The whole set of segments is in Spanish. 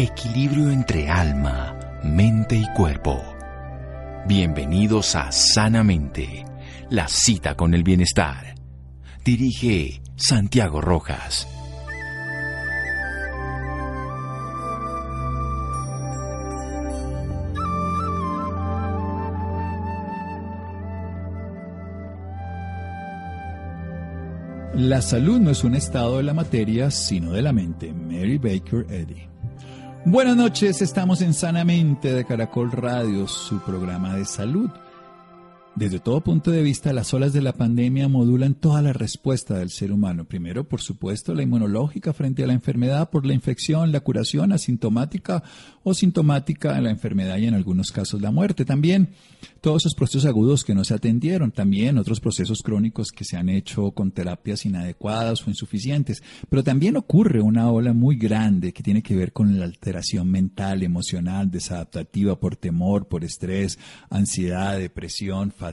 equilibrio entre alma, mente y cuerpo. Bienvenidos a Sanamente, la cita con el bienestar. Dirige Santiago Rojas. La salud no es un estado de la materia, sino de la mente. Mary Baker Eddy. Buenas noches, estamos en Sanamente de Caracol Radio, su programa de salud. Desde todo punto de vista, las olas de la pandemia modulan toda la respuesta del ser humano. Primero, por supuesto, la inmunológica frente a la enfermedad por la infección, la curación asintomática o sintomática en la enfermedad y en algunos casos la muerte. También todos esos procesos agudos que no se atendieron, también otros procesos crónicos que se han hecho con terapias inadecuadas o insuficientes. Pero también ocurre una ola muy grande que tiene que ver con la alteración mental, emocional, desadaptativa por temor, por estrés, ansiedad, depresión, fatiga.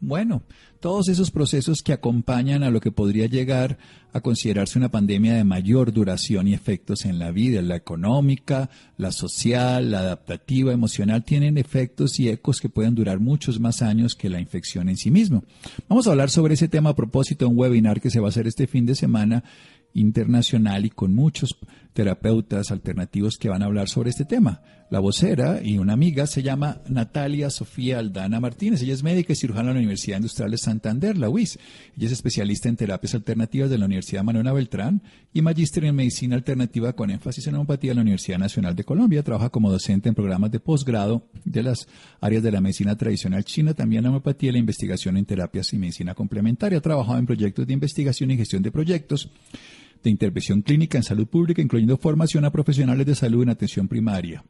Bueno, todos esos procesos que acompañan a lo que podría llegar a considerarse una pandemia de mayor duración y efectos en la vida, la económica, la social, la adaptativa, emocional, tienen efectos y ecos que pueden durar muchos más años que la infección en sí mismo. Vamos a hablar sobre ese tema a propósito de un webinar que se va a hacer este fin de semana internacional y con muchos terapeutas alternativos que van a hablar sobre este tema. La vocera y una amiga se llama Natalia Sofía Aldana Martínez. Ella es médica y cirujana de la Universidad Industrial de Santander, la UIS. Ella es especialista en terapias alternativas de la Universidad Manuela Beltrán y magíster en medicina alternativa con énfasis en homeopatía de la Universidad Nacional de Colombia. Trabaja como docente en programas de posgrado de las áreas de la medicina tradicional china, también la homeopatía la investigación en terapias y medicina complementaria. Ha trabajado en proyectos de investigación y gestión de proyectos de intervención clínica en salud pública, incluyendo formación a profesionales de salud en atención primaria.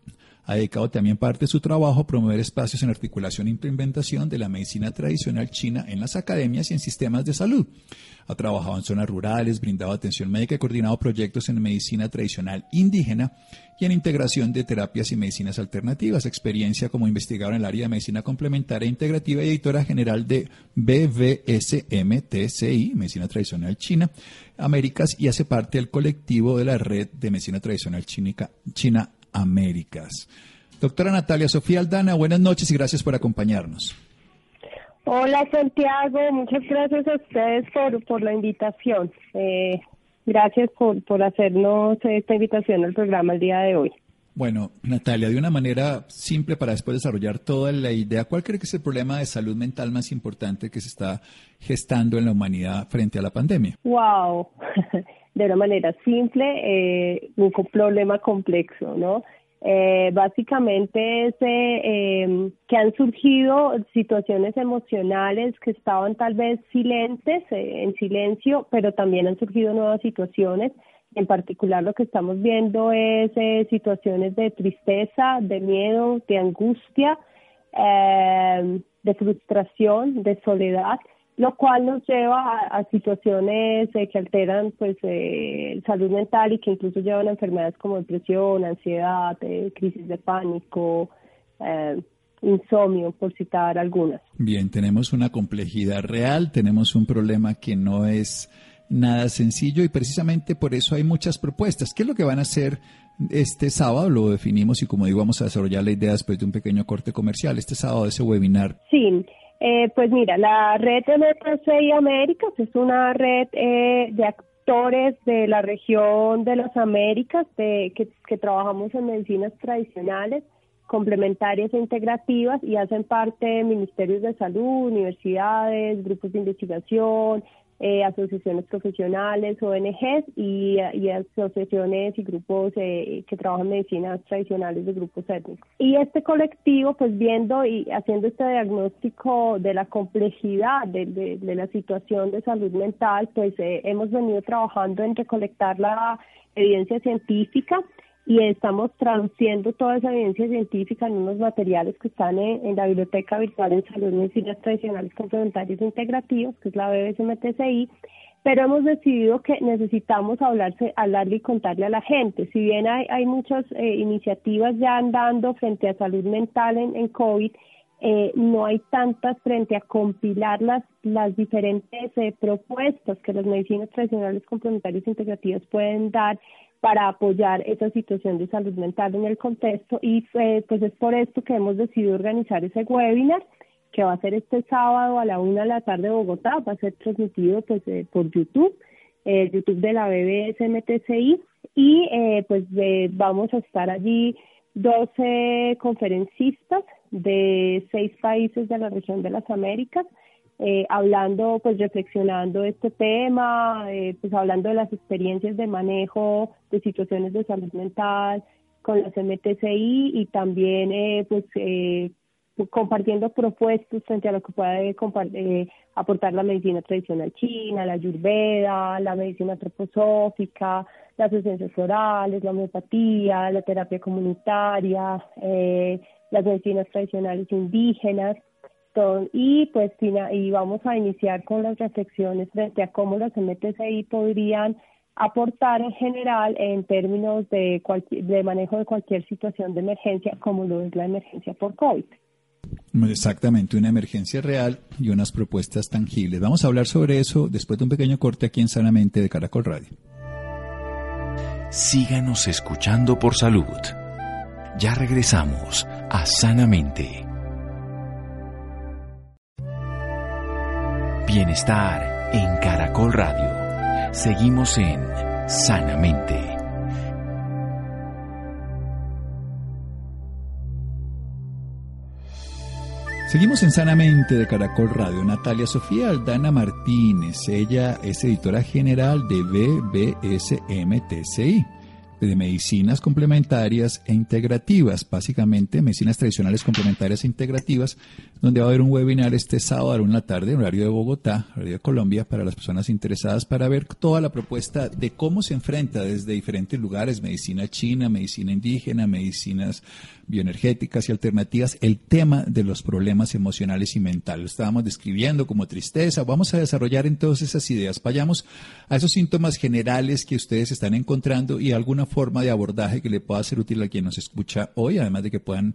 Ha dedicado también parte de su trabajo a promover espacios en articulación e implementación de la medicina tradicional china en las academias y en sistemas de salud. Ha trabajado en zonas rurales, brindado atención médica y coordinado proyectos en medicina tradicional indígena y en integración de terapias y medicinas alternativas. Experiencia como investigador en el área de medicina complementaria e integrativa y editora general de BVSMTCI, Medicina Tradicional China, Américas, y hace parte del colectivo de la Red de Medicina Tradicional China Américas. Doctora Natalia Sofía Aldana, buenas noches y gracias por acompañarnos. Hola Santiago, muchas gracias a ustedes por, por la invitación. Eh, gracias por, por hacernos esta invitación al programa el día de hoy. Bueno, Natalia, de una manera simple para después desarrollar toda la idea, ¿cuál cree que es el problema de salud mental más importante que se está gestando en la humanidad frente a la pandemia? Wow, de una manera simple, eh, un problema complejo, ¿no? Eh, básicamente es eh, que han surgido situaciones emocionales que estaban tal vez silentes, en silencio, pero también han surgido nuevas situaciones en particular lo que estamos viendo es eh, situaciones de tristeza, de miedo, de angustia, eh, de frustración, de soledad, lo cual nos lleva a, situaciones eh, que alteran pues salud mental y que incluso llevan a enfermedades como depresión, ansiedad, crisis de pánico, insomnio, por citar algunas. Bien, tenemos una complejidad real, tenemos un problema que no es nada sencillo y precisamente por eso hay muchas propuestas. ¿Qué es lo que van a hacer este sábado? Lo definimos y como digo, vamos a desarrollar la idea después de un pequeño corte comercial. Este sábado ese webinar. Sí. Eh, pues mira, la red de y Américas es una red eh, de actores de la región de las Américas de, que, que trabajamos en medicinas tradicionales complementarias e integrativas y hacen parte de ministerios de salud, universidades, grupos de investigación, eh, asociaciones profesionales, ONGs y, asociaciones y grupos eh, que trabajan medicinas tradicionales de grupos étnicos. Y este colectivo, pues viendo y haciendo este diagnóstico de la complejidad de, la situación de salud mental, pues eh, hemos venido trabajando en recolectar la evidencia científica y estamos traduciendo toda esa evidencia científica en unos materiales que están en, la Biblioteca Virtual en Salud Medicinas Tradicionales Complementarios e Integrativos, que es la BBSMTCI, pero hemos decidido que necesitamos hablarse, hablarle y contarle a la gente. Si bien hay, hay muchas eh, iniciativas ya andando frente a salud mental en, en COVID, eh, no hay tantas frente a compilar las, las diferentes eh, propuestas que las medicinas tradicionales complementarias e integrativas pueden dar para apoyar esa situación de salud mental en el contexto y eh, pues es por esto que hemos decidido organizar ese webinar que va a ser este sábado a la una de la tarde de Bogotá, va a ser transmitido pues eh, por YouTube, eh, YouTube de la BBS MTCI y eh, pues vamos a estar allí 12 conferencistas de seis países de la región de las Américas eh, hablando, pues reflexionando este tema, eh, pues hablando de las experiencias de manejo de situaciones de salud mental con las MTCI y también eh, pues eh, compartiendo propuestas frente a lo que puede eh, aportar la medicina tradicional china, la ayurveda, la medicina antroposófica, las esencias florales, la homeopatía, la terapia comunitaria, eh, las medicinas tradicionales indígenas y pues y vamos a iniciar con las reflexiones frente a cómo las MTCI podrían aportar en general en términos de, de manejo de cualquier situación de emergencia como lo es la emergencia por COVID. Exactamente, una emergencia real y unas propuestas tangibles. Vamos a hablar sobre eso después de un pequeño corte aquí en Sanamente de Caracol Radio. Síganos escuchando por salud. Ya regresamos a Sanamente. Bienestar en Caracol Radio. Seguimos en Sanamente. Seguimos en Sanamente de Caracol Radio. Natalia Sofía Aldana Martínez, ella es editora general de BBSMTCI de medicinas complementarias e integrativas, básicamente medicinas tradicionales complementarias e integrativas, donde va a haber un webinar este sábado a la tarde, en horario de Bogotá, horario de Colombia, para las personas interesadas para ver toda la propuesta de cómo se enfrenta desde diferentes lugares, medicina china, medicina indígena, medicinas bioenergéticas y alternativas, el tema de los problemas emocionales y mentales. estábamos describiendo como tristeza. Vamos a desarrollar entonces esas ideas. Vayamos a esos síntomas generales que ustedes están encontrando y alguna forma de abordaje que le pueda ser útil a quien nos escucha hoy, además de que puedan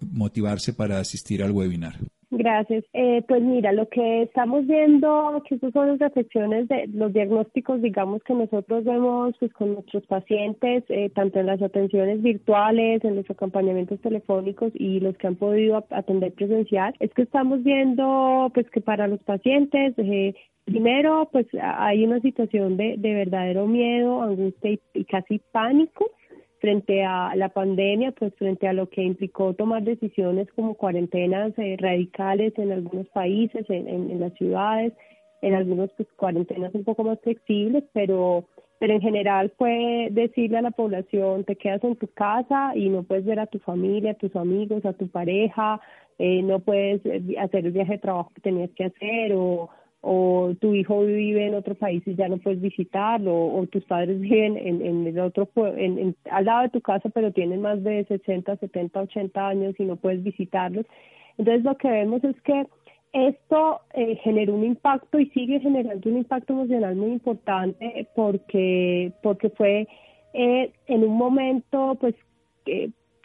motivarse para asistir al webinar. Gracias. Eh, pues mira, lo que estamos viendo, que estas son las reflexiones de los diagnósticos, digamos, que nosotros vemos pues, con nuestros pacientes, eh, tanto en las atenciones virtuales, en los acompañamientos telefónicos y los que han podido atender presencial, es que estamos viendo pues que para los pacientes, eh, primero, pues hay una situación de, de verdadero miedo, angustia y casi pánico frente a la pandemia, pues frente a lo que implicó tomar decisiones como cuarentenas eh, radicales en algunos países, en, las ciudades, en algunos pues cuarentenas un poco más flexibles, pero pero en general fue decirle a la población te quedas en tu casa y no puedes ver a tu familia, a tus amigos, a tu pareja, eh, no puedes eh, hacer el viaje de trabajo que tenías que hacer o o tu hijo vive en otro país y ya no puedes visitarlo, o, tus padres viven en, en el otro, en, en, al lado de tu casa, pero tienen más de 60, 70, 80 años y no puedes visitarlos. Entonces lo que vemos es que esto eh, generó un impacto y sigue generando un impacto emocional muy importante porque, porque fue eh, en un momento pues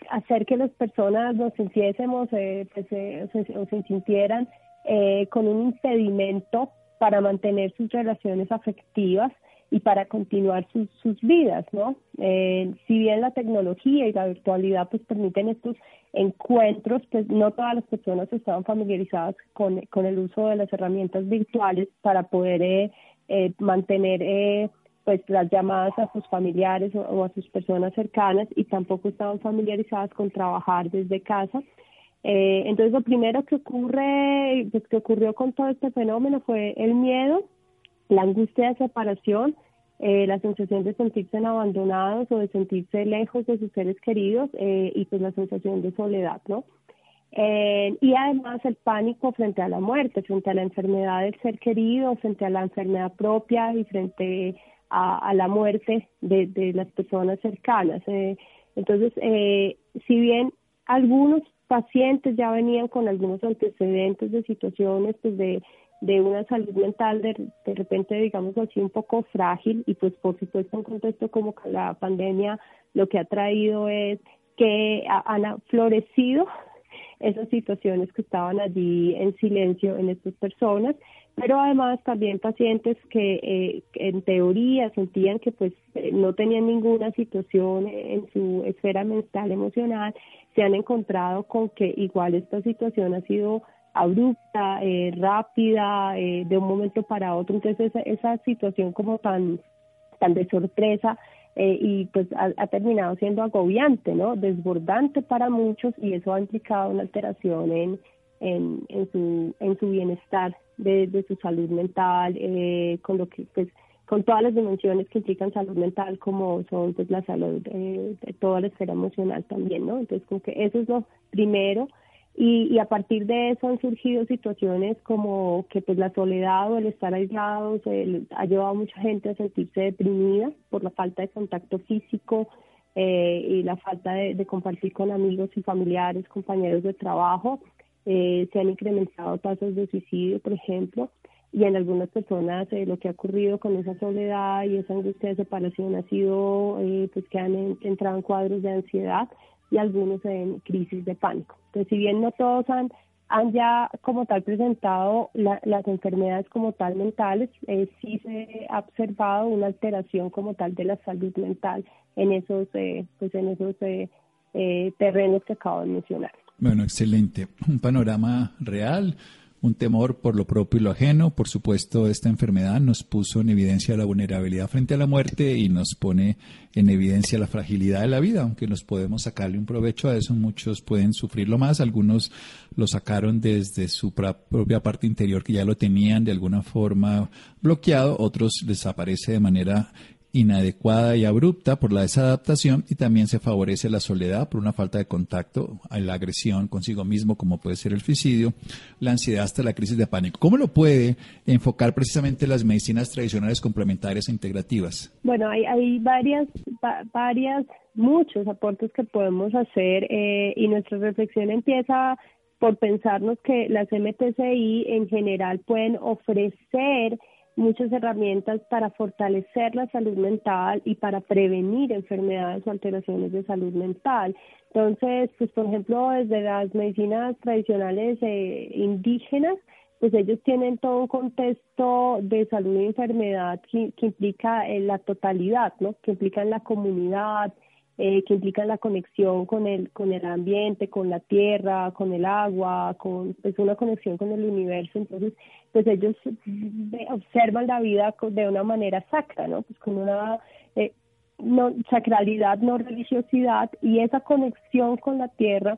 hacer que las personas nos sintiésemos eh, pues, eh, o se sintieran eh, con un impedimento para mantener sus relaciones afectivas y para continuar sus, sus vidas, ¿no? Eh, si bien la tecnología y la virtualidad pues permiten estos encuentros, pues no todas las personas estaban familiarizadas con, con el uso de las herramientas virtuales para poder eh, eh, mantener eh, pues las llamadas a sus familiares o, o, a sus personas cercanas y tampoco estaban familiarizadas con trabajar desde casa eh, entonces, lo primero que ocurre, pues, que ocurrió con todo este fenómeno fue el miedo, la angustia de separación, eh, la sensación de sentirse abandonados o de sentirse lejos de sus seres queridos eh, y pues la sensación de soledad, ¿no? Eh, y además el pánico frente a la muerte, frente a la enfermedad del ser querido, frente a la enfermedad propia y frente a, la muerte de, de, las personas cercanas. Eh, entonces, si bien algunos pacientes ya venían con algunos antecedentes de situaciones pues de, de una salud mental de, de repente digamos así un poco frágil. Y pues por supuesto en contexto como que la pandemia lo que ha traído es que han florecido esas situaciones que estaban allí en silencio en estas personas, pero además también pacientes que eh, en teoría sentían que pues eh, no tenían ninguna situación en su esfera mental emocional, se han encontrado con que igual esta situación ha sido abrupta, eh, rápida, de un momento para otro, entonces esa, esa situación como tan, tan de sorpresa y pues ha, terminado siendo agobiante, ¿no? Desbordante para muchos y eso ha implicado una alteración en, en, en, su, en su bienestar de, su salud mental, eh, con lo que pues con todas las dimensiones que implican salud mental como son pues la salud eh, de toda la esfera emocional también, ¿no? Entonces como que eso es lo primero. Y, y a partir de eso han surgido situaciones como que pues la soledad o el estar aislados ha llevado a mucha gente a sentirse deprimida por la falta de contacto físico eh, y la falta de compartir con amigos y familiares, compañeros de trabajo. Eh, se han incrementado tasas de suicidio, por ejemplo, y en algunas personas eh, lo que ha ocurrido con esa soledad y esa angustia de separación ha sido eh, pues que han entrado en cuadros de ansiedad y algunos en crisis de pánico. Entonces, si bien no todos han, han ya como tal presentado las enfermedades como tal mentales, eh, sí se ha observado una alteración como tal de la salud mental en esos, pues en esos terrenos que acabo de mencionar. Bueno, excelente. Un panorama real, un temor por lo propio y lo ajeno. Por supuesto, esta enfermedad nos puso en evidencia la vulnerabilidad frente a la muerte y nos pone en evidencia la fragilidad de la vida, aunque nos podemos sacarle un provecho a eso. Muchos pueden sufrirlo más, algunos lo sacaron desde su propia parte interior que ya lo tenían de alguna forma bloqueado, otros les aparece de manera inadecuada y abrupta por la desadaptación y también se favorece la soledad por una falta de contacto, la agresión consigo mismo como puede ser el suicidio, la ansiedad hasta la crisis de pánico. ¿Cómo lo puede enfocar precisamente las medicinas tradicionales complementarias e integrativas? Bueno, hay, hay varias, varias, muchos aportes que podemos hacer eh, y nuestra reflexión empieza por pensarnos que las MTCI en general pueden ofrecer muchas herramientas para fortalecer la salud mental y para prevenir enfermedades o alteraciones de salud mental. Entonces, pues por ejemplo, desde las medicinas tradicionales eh, indígenas, pues ellos tienen todo un contexto de salud y enfermedad que, implica eh, la totalidad, ¿no? Que implica en la comunidad, eh, que implican la conexión con el, con el ambiente, con la tierra, con el agua, con pues una conexión con el universo. Entonces, pues ellos observan la vida de una manera sacra, ¿no? Pues con una eh, no, sacralidad, no religiosidad y esa conexión con la tierra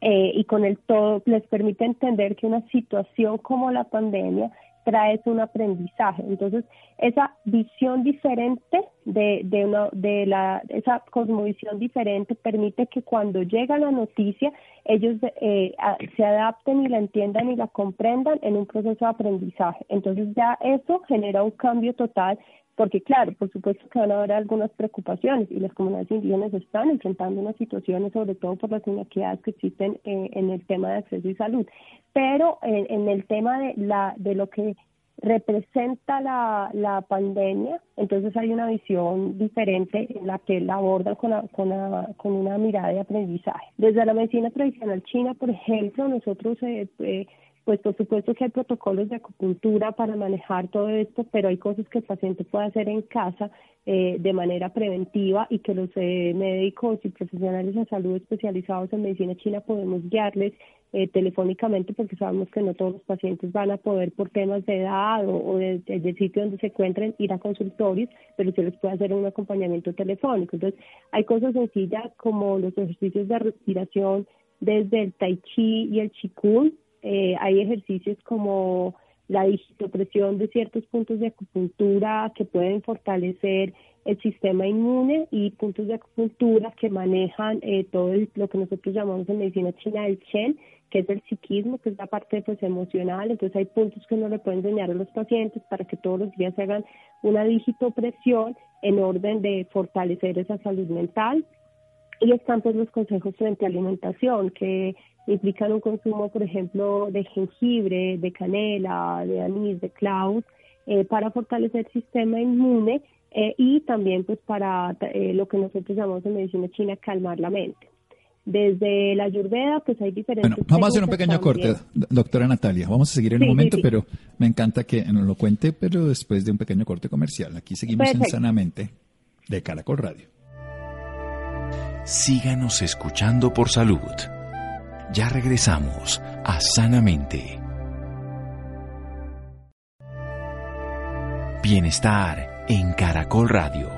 eh, y con el todo les permite entender que una situación como la pandemia traes un aprendizaje. Entonces, esa visión diferente de, de, una, de la, esa cosmovisión diferente permite que cuando llega la noticia, ellos eh, se adapten y la entiendan y la comprendan en un proceso de aprendizaje. Entonces, ya eso genera un cambio total porque claro, por supuesto que van a haber algunas preocupaciones y las comunidades indígenas están enfrentando unas situaciones, sobre todo por las inequidades que existen eh, en el tema de acceso y salud, pero en, el tema de, la, de lo que representa la, la pandemia, entonces hay una visión diferente en la que la abordan con, con, con una mirada de aprendizaje. Desde la medicina tradicional china, por ejemplo, nosotros eh, eh pues por supuesto que hay protocolos de acupuntura para manejar todo esto, pero hay cosas que el paciente puede hacer en casa eh, de manera preventiva y que los eh, médicos y profesionales de salud especializados en medicina china podemos guiarles eh, telefónicamente porque sabemos que no todos los pacientes van a poder por temas de edad o, del sitio donde se encuentren ir a consultorios, pero se les puede hacer un acompañamiento telefónico. Entonces, hay cosas sencillas como los ejercicios de respiración desde el tai chi y el qigong, eh, hay ejercicios como la digitopresión de ciertos puntos de acupuntura que pueden fortalecer el sistema inmune y puntos de acupuntura que manejan eh, todo lo que nosotros llamamos en medicina china el Chen, que es el psiquismo, que es la parte pues, emocional. Entonces hay puntos que uno le puede enseñar a los pacientes para que todos los días hagan una digitopresión en orden de fortalecer esa salud mental. Y están pues los consejos frente a alimentación, que implican un consumo, por ejemplo, de jengibre, de canela, de anís, de clavos, eh, para fortalecer el sistema inmune eh, y también pues para eh, lo que nosotros llamamos en medicina china calmar la mente. Desde la ayurveda, pues hay diferentes... Bueno, vamos a hacer un pequeño corte, doctora Natalia. Vamos a seguir en un momento, pero me encanta que nos lo cuente, pero después de un pequeño corte comercial. Aquí seguimos en Sanamente de Caracol Radio. Síganos escuchando por salud. Ya regresamos a Sanamente. Bienestar en Caracol Radio.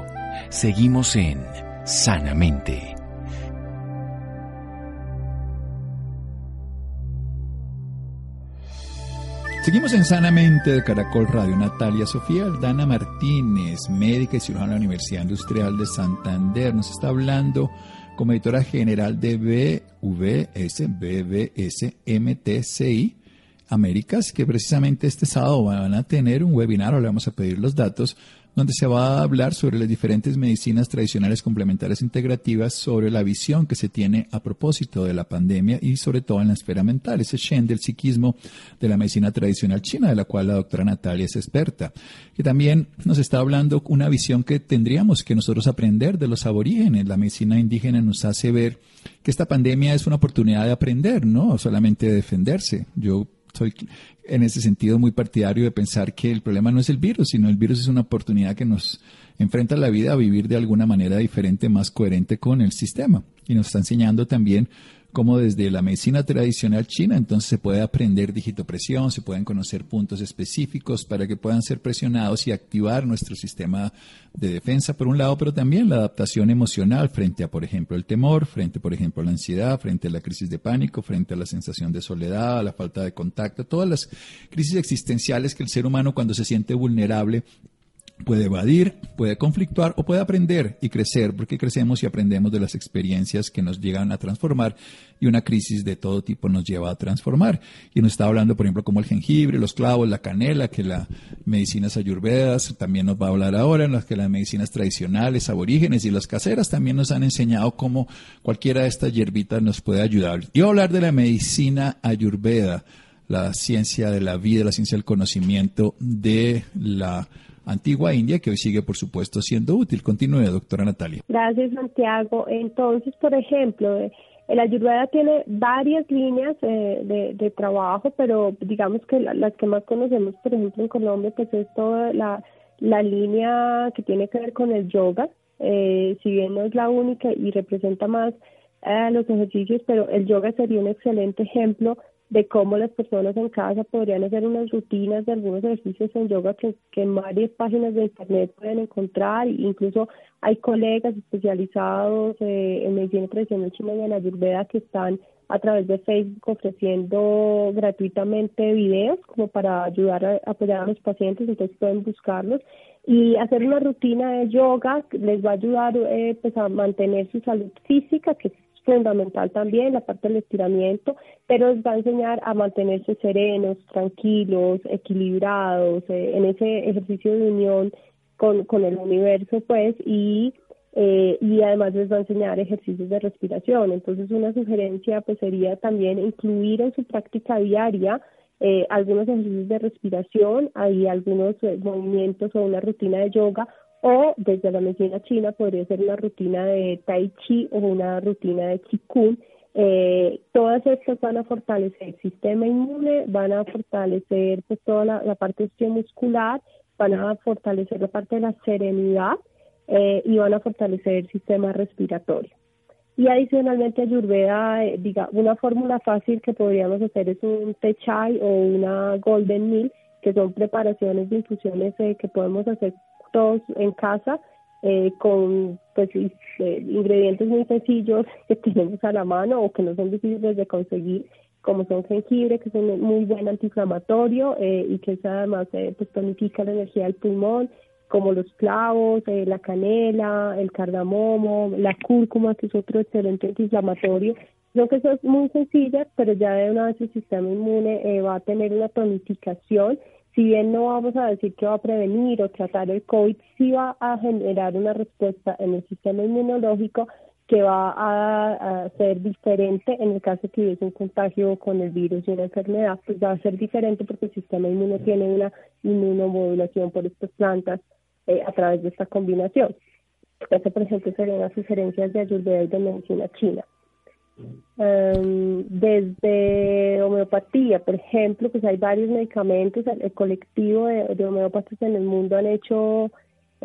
Seguimos en Sanamente. Seguimos en Sanamente de Caracol Radio. Natalia Sofía Aldana Martínez, médica y cirujana de la Universidad Industrial de Santander, nos está hablando como editora general de BVS, BBS, MTCI Américas, que precisamente este sábado van a tener un webinar, o le vamos a pedir los datos, donde se va a hablar sobre las diferentes medicinas tradicionales complementarias integrativas, sobre la visión que se tiene a propósito de la pandemia y sobre todo en la esfera mental, ese Shen del psiquismo de la medicina tradicional china, de la cual la doctora Natalia es experta, que también nos está hablando una visión que tendríamos que nosotros aprender de los aborígenes. La medicina indígena nos hace ver que esta pandemia es una oportunidad de aprender, no solamente de defenderse. Yo soy en ese sentido muy partidario de pensar que el problema no es el virus, sino el virus es una oportunidad que nos enfrenta la vida a vivir de alguna manera diferente, más coherente con el sistema. Y nos está enseñando también como desde la medicina tradicional china, entonces se puede aprender digitopresión, se pueden conocer puntos específicos para que puedan ser presionados y activar nuestro sistema de defensa por un lado, pero también la adaptación emocional frente a, por ejemplo, el temor, frente, por ejemplo, a la ansiedad, frente a la crisis de pánico, frente a la sensación de soledad, a la falta de contacto, todas las crisis existenciales que el ser humano cuando se siente vulnerable puede evadir, puede conflictuar o puede aprender y crecer, porque crecemos y aprendemos de las experiencias que nos llegan a transformar y una crisis de todo tipo nos lleva a transformar. Y nos está hablando, por ejemplo, como el jengibre, los clavos, la canela, que las medicinas ayurvedas también nos va a hablar ahora, en las que las medicinas tradicionales, aborígenes y las caseras también nos han enseñado cómo cualquiera de estas hierbitas nos puede ayudar. Y hablar de la medicina ayurveda, la ciencia de la vida, la ciencia del conocimiento de la antigua India, que hoy sigue, por supuesto, siendo útil. Continúe, doctora Natalia. Gracias, Santiago. Entonces, por ejemplo, eh, el Ayurveda tiene varias líneas eh, de, trabajo, pero digamos que las que más conocemos, por ejemplo, en Colombia, pues es toda la, línea que tiene que ver con el yoga, eh, si bien no es la única y representa más los ejercicios, pero el yoga sería un excelente ejemplo de cómo las personas en casa podrían hacer unas rutinas de algunos ejercicios en yoga que, en varias páginas de internet pueden encontrar, incluso hay colegas especializados eh, en medicina tradicional china y en ayurveda que están a través de Facebook ofreciendo gratuitamente videos como para ayudar a apoyar a los pacientes, entonces pueden buscarlos. Y hacer una rutina de yoga les va a ayudar eh, pues a mantener su salud física, que fundamental también, la parte del estiramiento, pero les va a enseñar a mantenerse serenos, tranquilos, equilibrados, eh, en ese ejercicio de unión con, con el universo, pues, y, eh, y además les va a enseñar ejercicios de respiración. Entonces, una sugerencia, pues, sería también incluir en su práctica diaria eh, algunos ejercicios de respiración, hay algunos movimientos o una rutina de yoga o desde la medicina china podría ser una rutina de tai chi o una rutina de qigong. Eh, todas estas van a fortalecer el sistema inmune, van a fortalecer pues, toda la, parte muscular, van a fortalecer la parte de la serenidad eh, y van a fortalecer el sistema respiratorio. Y adicionalmente Ayurveda, eh, diga, una fórmula fácil que podríamos hacer es un te chai o una golden meal, que son preparaciones de infusiones que podemos hacer todos en casa eh, con pues eh, ingredientes muy sencillos que tenemos a la mano o que no son difíciles de conseguir como son jengibre que son muy buen antiinflamatorio eh, y que además pues tonifica la energía del pulmón como los clavos, la canela, el cardamomo, la cúrcuma, que es otro excelente antiinflamatorio. Creo que son muy sencillas, pero ya de una vez el sistema inmune va a tener una tonificación si bien no vamos a decir que va a prevenir o tratar el COVID, sí va a generar una respuesta en el sistema inmunológico que va a, ser diferente en el caso de que hubiese un contagio con el virus y una enfermedad, pues va a ser diferente porque el sistema inmune tiene una inmunomodulación por estas plantas eh, a través de esta combinación. Este, por ejemplo, serían las sugerencias de Ayurveda y de medicina china. Em, desde homeopatía, por ejemplo, pues hay varios medicamentos, el, colectivo de, de, homeópatas en el mundo han hecho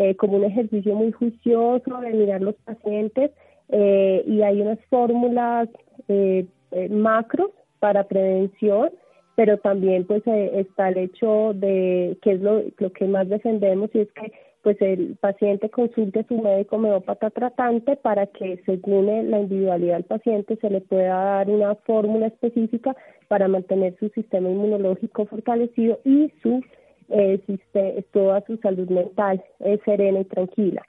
eh, como un ejercicio muy juicioso de mirar los pacientes eh, y hay unas fórmulas eh, macros para prevención pero también pues está el hecho de que es lo, lo que más defendemos y es que pues el paciente consulte a su médico homeópata tratante para que según la individualidad del paciente se le pueda dar una fórmula específica para mantener su sistema inmunológico fortalecido y su eh, toda su salud mental eh, serena y tranquila.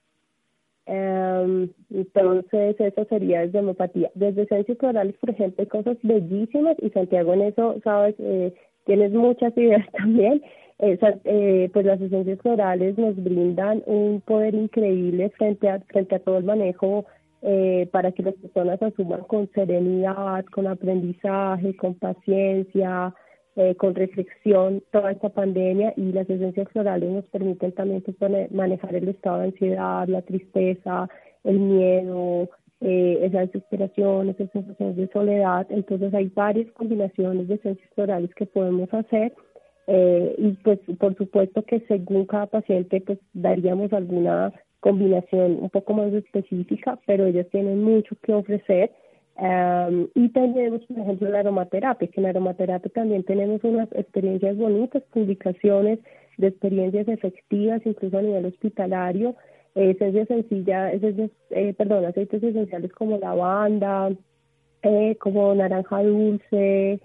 Em, entonces, eso sería desde homeopatía. Desde esencias florales, por ejemplo, hay cosas bellísimas y Santiago en eso, sabes, eh, tienes muchas ideas también. Eh, pues las esencias florales nos brindan un poder increíble frente a, frente a todo el manejo eh, para que las personas asuman con serenidad, con aprendizaje, con paciencia, eh, con reflexión toda esta pandemia y las esencias florales nos permiten también pues, manejar el estado de ansiedad, la tristeza, el miedo, eh, esa desesperación, esas sensaciones de soledad. Entonces hay varias combinaciones de esencias florales que podemos hacer eh, y pues por supuesto que según cada paciente pues daríamos alguna combinación un poco más específica, pero ellas tienen mucho que ofrecer. y tenemos, por ejemplo, la aromaterapia, que en la aromaterapia también tenemos unas experiencias bonitas, publicaciones de experiencias efectivas, incluso a nivel hospitalario, esencias sencillas, esencias, eh, perdón, aceites esenciales como lavanda, eh, como naranja dulce,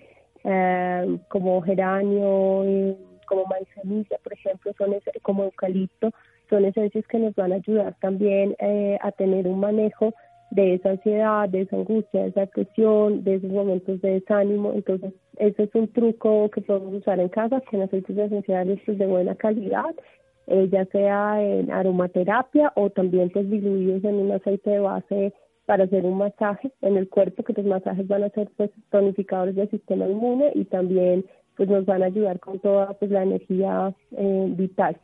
eh, como geranio, como manzanilla, por ejemplo, son como eucalipto, son esencias que nos van a ayudar también eh, a tener un manejo de esa ansiedad, de esa angustia, de esa depresión, de esos momentos de desánimo. Entonces, ese es un truco que podemos usar en casa con aceites esenciales pues, de buena calidad, eh, ya sea en aromaterapia o también pues diluidos en un aceite de base para hacer un masaje en el cuerpo, que los masajes van a ser pues tonificadores del sistema inmune y también pues nos van a ayudar con toda pues la energía eh, vital.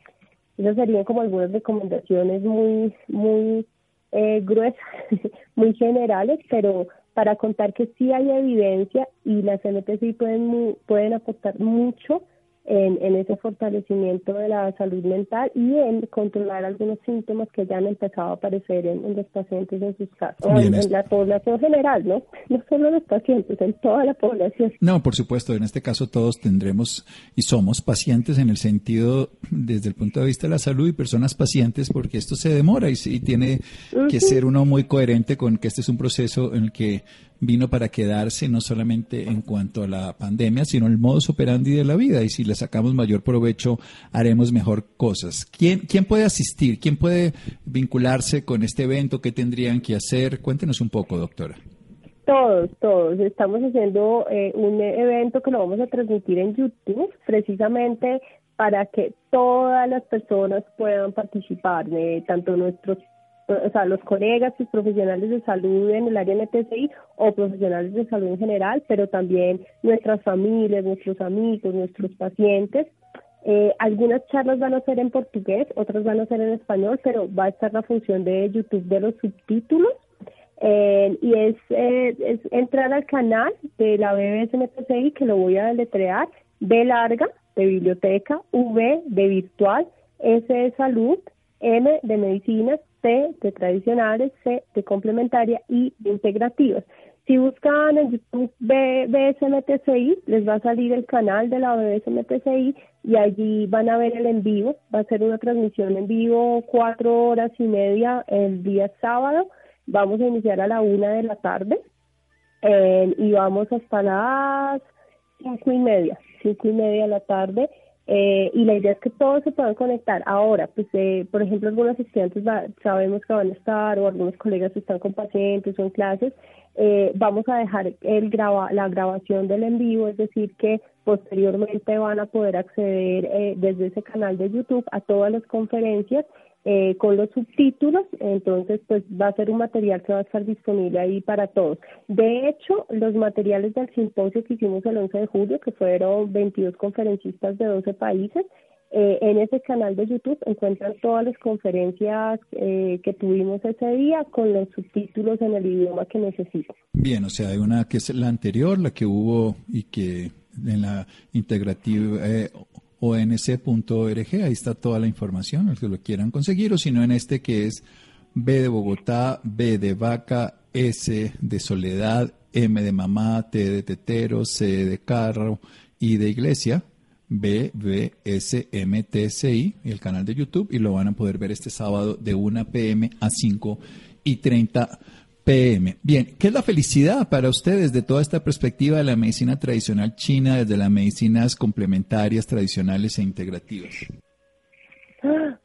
Esas serían como algunas recomendaciones muy, muy eh, gruesas, muy generales, pero para contar que sí hay evidencia y las MPC pueden, pueden aportar mucho en, en, ese fortalecimiento de la salud mental y en controlar algunos síntomas que ya han empezado a aparecer en, los pacientes en sus casos, o en, la población general, ¿no? No solo los pacientes, en toda la población. No, por supuesto, en este caso todos tendremos y somos pacientes en el sentido, desde el punto de vista de la salud y personas pacientes, porque esto se demora y, y tiene que ser uno muy coherente con que este es un proceso en el que vino para quedarse no solamente en cuanto a la pandemia, sino el modus operandi de la vida. Y si le sacamos mayor provecho, haremos mejor cosas. ¿Quién, quién puede asistir? ¿Quién puede vincularse con este evento? ¿Qué tendrían que hacer? Cuéntenos un poco, doctora. Todos, todos. Estamos haciendo eh, un evento que lo vamos a transmitir en YouTube, precisamente para que todas las personas puedan participar, eh, tanto nuestros o sea, los colegas y profesionales de salud en el área NTCI o profesionales de salud en general, pero también nuestras familias, nuestros amigos, nuestros pacientes. Eh, algunas charlas van a ser en portugués, otras van a ser en español, pero va a estar la función de YouTube de los subtítulos. Eh, y es, eh, es entrar al canal de la BBS NTCI, que lo voy a deletrear, B larga, de biblioteca, V de virtual, S de salud, M de medicinas, C de tradicionales, C de complementaria y de integrativas. Si buscan en YouTube BSMTCI, les va a salir el canal de la BSMTCI y allí van a ver el en vivo. Va a ser una transmisión en vivo cuatro horas y media el día sábado. Vamos a iniciar a la una de la tarde eh, y vamos hasta las cinco y media, cinco y media de la tarde eh, y la idea es que todos se puedan conectar. Ahora, pues, eh, por ejemplo, algunos estudiantes sabemos que van a estar, o algunos colegas están con pacientes o en clases, eh, vamos a dejar el graba la grabación del en vivo, es decir, que posteriormente van a poder acceder eh, desde ese canal de YouTube a todas las conferencias eh, con los subtítulos, entonces pues va a ser un material que va a estar disponible ahí para todos. De hecho, los materiales del simposio que hicimos el 11 de julio, que fueron 22 conferencistas de 12 países, Eh, en ese canal de YouTube encuentran todas las conferencias eh, que tuvimos ese día con los subtítulos en el idioma que necesiten. Bien, o sea, hay una que es la anterior, la que hubo y que en la integrativa eh, onc.org, ahí está toda la información, los que lo quieran conseguir, o si no en este que es B de Bogotá, B de Vaca, S de Soledad, M de Mamá, T de Tetero, C de Carro, I de Iglesia, BBSMTCI, el canal de YouTube, y lo van a poder ver este sábado de 1 pm a 5 y 30 pm. Bien, ¿qué es la felicidad para ustedes de toda esta perspectiva de la medicina tradicional china, desde las medicinas complementarias, tradicionales e integrativas?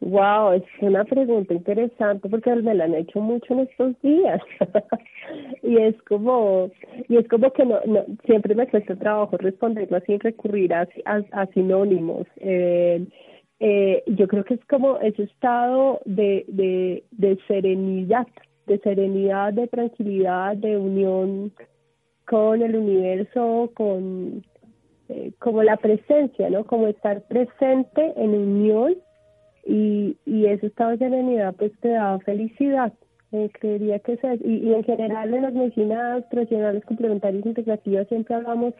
Wow, es una pregunta interesante porque me la han hecho mucho en estos días y es como y es como que no, no siempre me cuesta trabajo responderlo sin recurrir a, sinónimos. Eh, eh, yo creo que es como ese estado de serenidad, de serenidad, de tranquilidad, de unión con el universo, con eh, como la presencia, ¿no? Como estar presente en unión y, y ese estado de serenidad pues te da felicidad. Eh, creería que es y, y, en general en las medicinas tradicionales complementarias integrativas siempre hablamos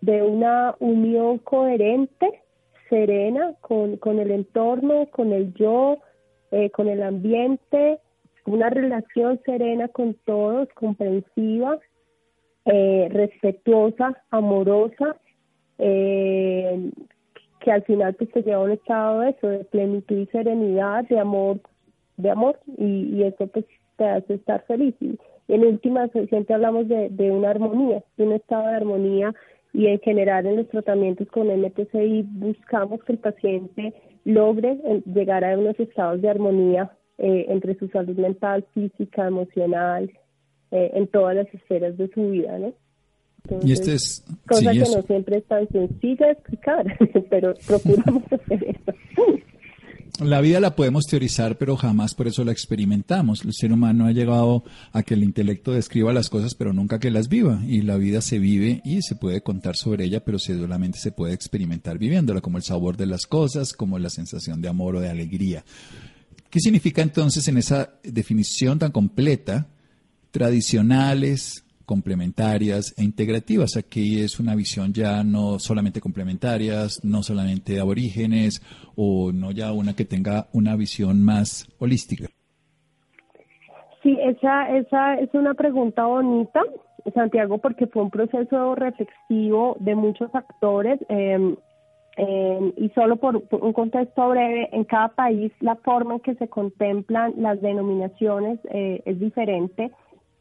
de una unión coherente, serena con, con el entorno, con el yo, eh, con el ambiente, una relación serena con todos, comprensiva, eh, respetuosa, amorosa, eh, que al final pues te lleva a un estado de eso, de plenitud y serenidad, de amor, de amor, y, y eso pues te hace estar feliz. En última siempre hablamos de, de una armonía, de un estado de armonía y en general en los tratamientos con MTCI buscamos que el paciente logre llegar a unos estados de armonía eh, entre su salud mental, física, emocional, eh, en todas las esferas de su vida, ¿no? y este es cosa que no siempre es tan sencilla de explicar, pero procuramos hacer eso. La vida la podemos teorizar, pero jamás por eso la experimentamos. El ser humano ha llegado a que el intelecto describa las cosas, pero nunca que las viva. Y la vida se vive y se puede contar sobre ella, pero solamente se puede experimentar viviéndola, como el sabor de las cosas, como la sensación de amor o de alegría. ¿Qué significa entonces en esa definición tan completa tradicionales, complementarias e integrativas. Aquí es una visión ya no solamente complementarias, no solamente aborígenes o no ya una que tenga una visión más holística. Sí, esa, esa es una pregunta bonita, Santiago, porque fue un proceso reflexivo de muchos actores. Em, em, y solo por, un contexto breve, en cada país la forma en que se contemplan las denominaciones eh, es diferente.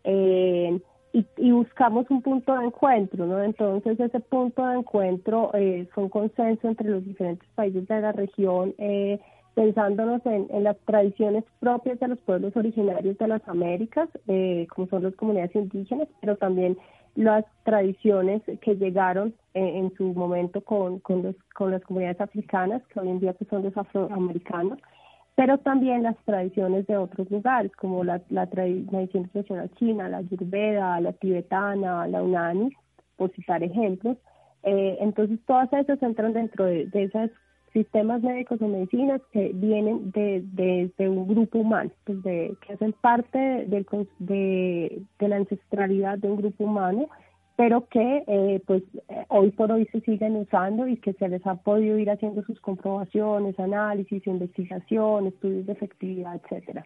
Eh, y, buscamos un punto de encuentro, ¿no? Entonces ese punto de encuentro eh, fue un consenso entre los diferentes países de la región, eh, pensándonos en, las tradiciones propias de los pueblos originarios de las Américas, eh, como son las comunidades indígenas, pero también las tradiciones que llegaron en su momento con, con, los, con las comunidades africanas, que hoy en día pues, son los afroamericanos, pero también las tradiciones de otros lugares, como la, la medicina tradicional china, la ayurveda, la tibetana, la unani, por citar ejemplos. Eh, entonces, todas esas entran dentro de, esos sistemas médicos o medicinas que vienen de, de, un grupo humano, pues de, que hacen parte de, de la ancestralidad de un grupo humano pero que eh, pues eh, hoy por hoy se siguen usando y que se les ha podido ir haciendo sus comprobaciones, análisis, investigación, estudios de efectividad, etcétera.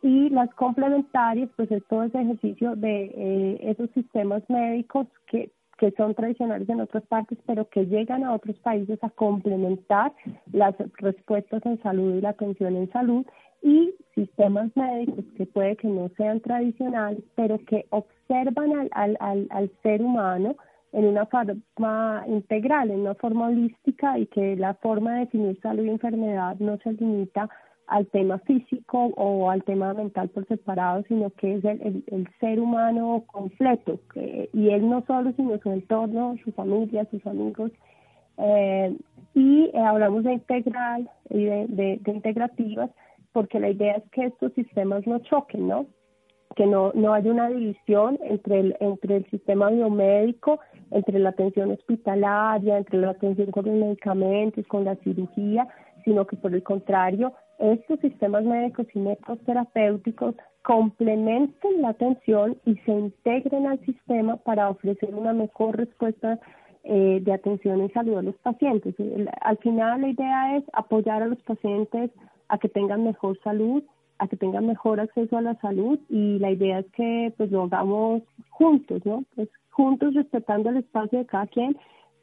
Y las complementarias, pues es todo ese ejercicio de eh, esos sistemas médicos que, que son tradicionales en otras partes, pero que llegan a otros países a complementar las respuestas en salud y la atención en salud y sistemas médicos que puede que no sean tradicionales, pero que observan al, al, al, al ser humano en una forma integral, en una forma holística y que la forma de definir salud y enfermedad no se limita al tema físico o al tema mental por separado, sino que es el, el, ser humano completo, y él no solo, sino su entorno, su familia, sus amigos. Eh, y eh, hablamos de integral y de, de, de integrativas, porque la idea es que estos sistemas no choquen, ¿no? Que no, no haya una división entre el, entre el sistema biomédico, entre la atención hospitalaria, entre la atención con los medicamentos, con la cirugía, sino que por el contrario, estos sistemas médicos y métodos terapéuticos complementen la atención y se integren al sistema para ofrecer una mejor respuesta eh, de atención en salud a los pacientes. Al final la idea es apoyar a los pacientes a que tengan mejor salud, a que tengan mejor acceso a la salud y la idea es que pues lo hagamos juntos, ¿no? Pues juntos respetando el espacio de cada quien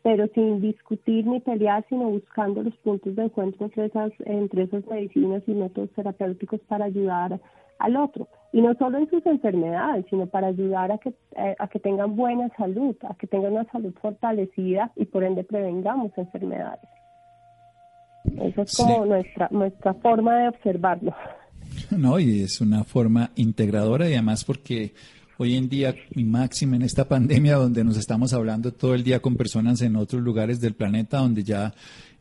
pero sin discutir ni pelear, sino buscando los puntos de encuentro entre esas, entre esas medicinas y métodos terapéuticos para ayudar al otro. Y no solo en sus enfermedades, sino para ayudar a que, eh, a que tengan buena salud, a que tengan una salud fortalecida y por ende prevengamos enfermedades. Esa es como nuestra, nuestra forma de observarlo. No, y es una forma integradora y además porque hoy en día mi máxima en esta pandemia donde nos estamos hablando todo el día con personas en otros lugares del planeta donde ya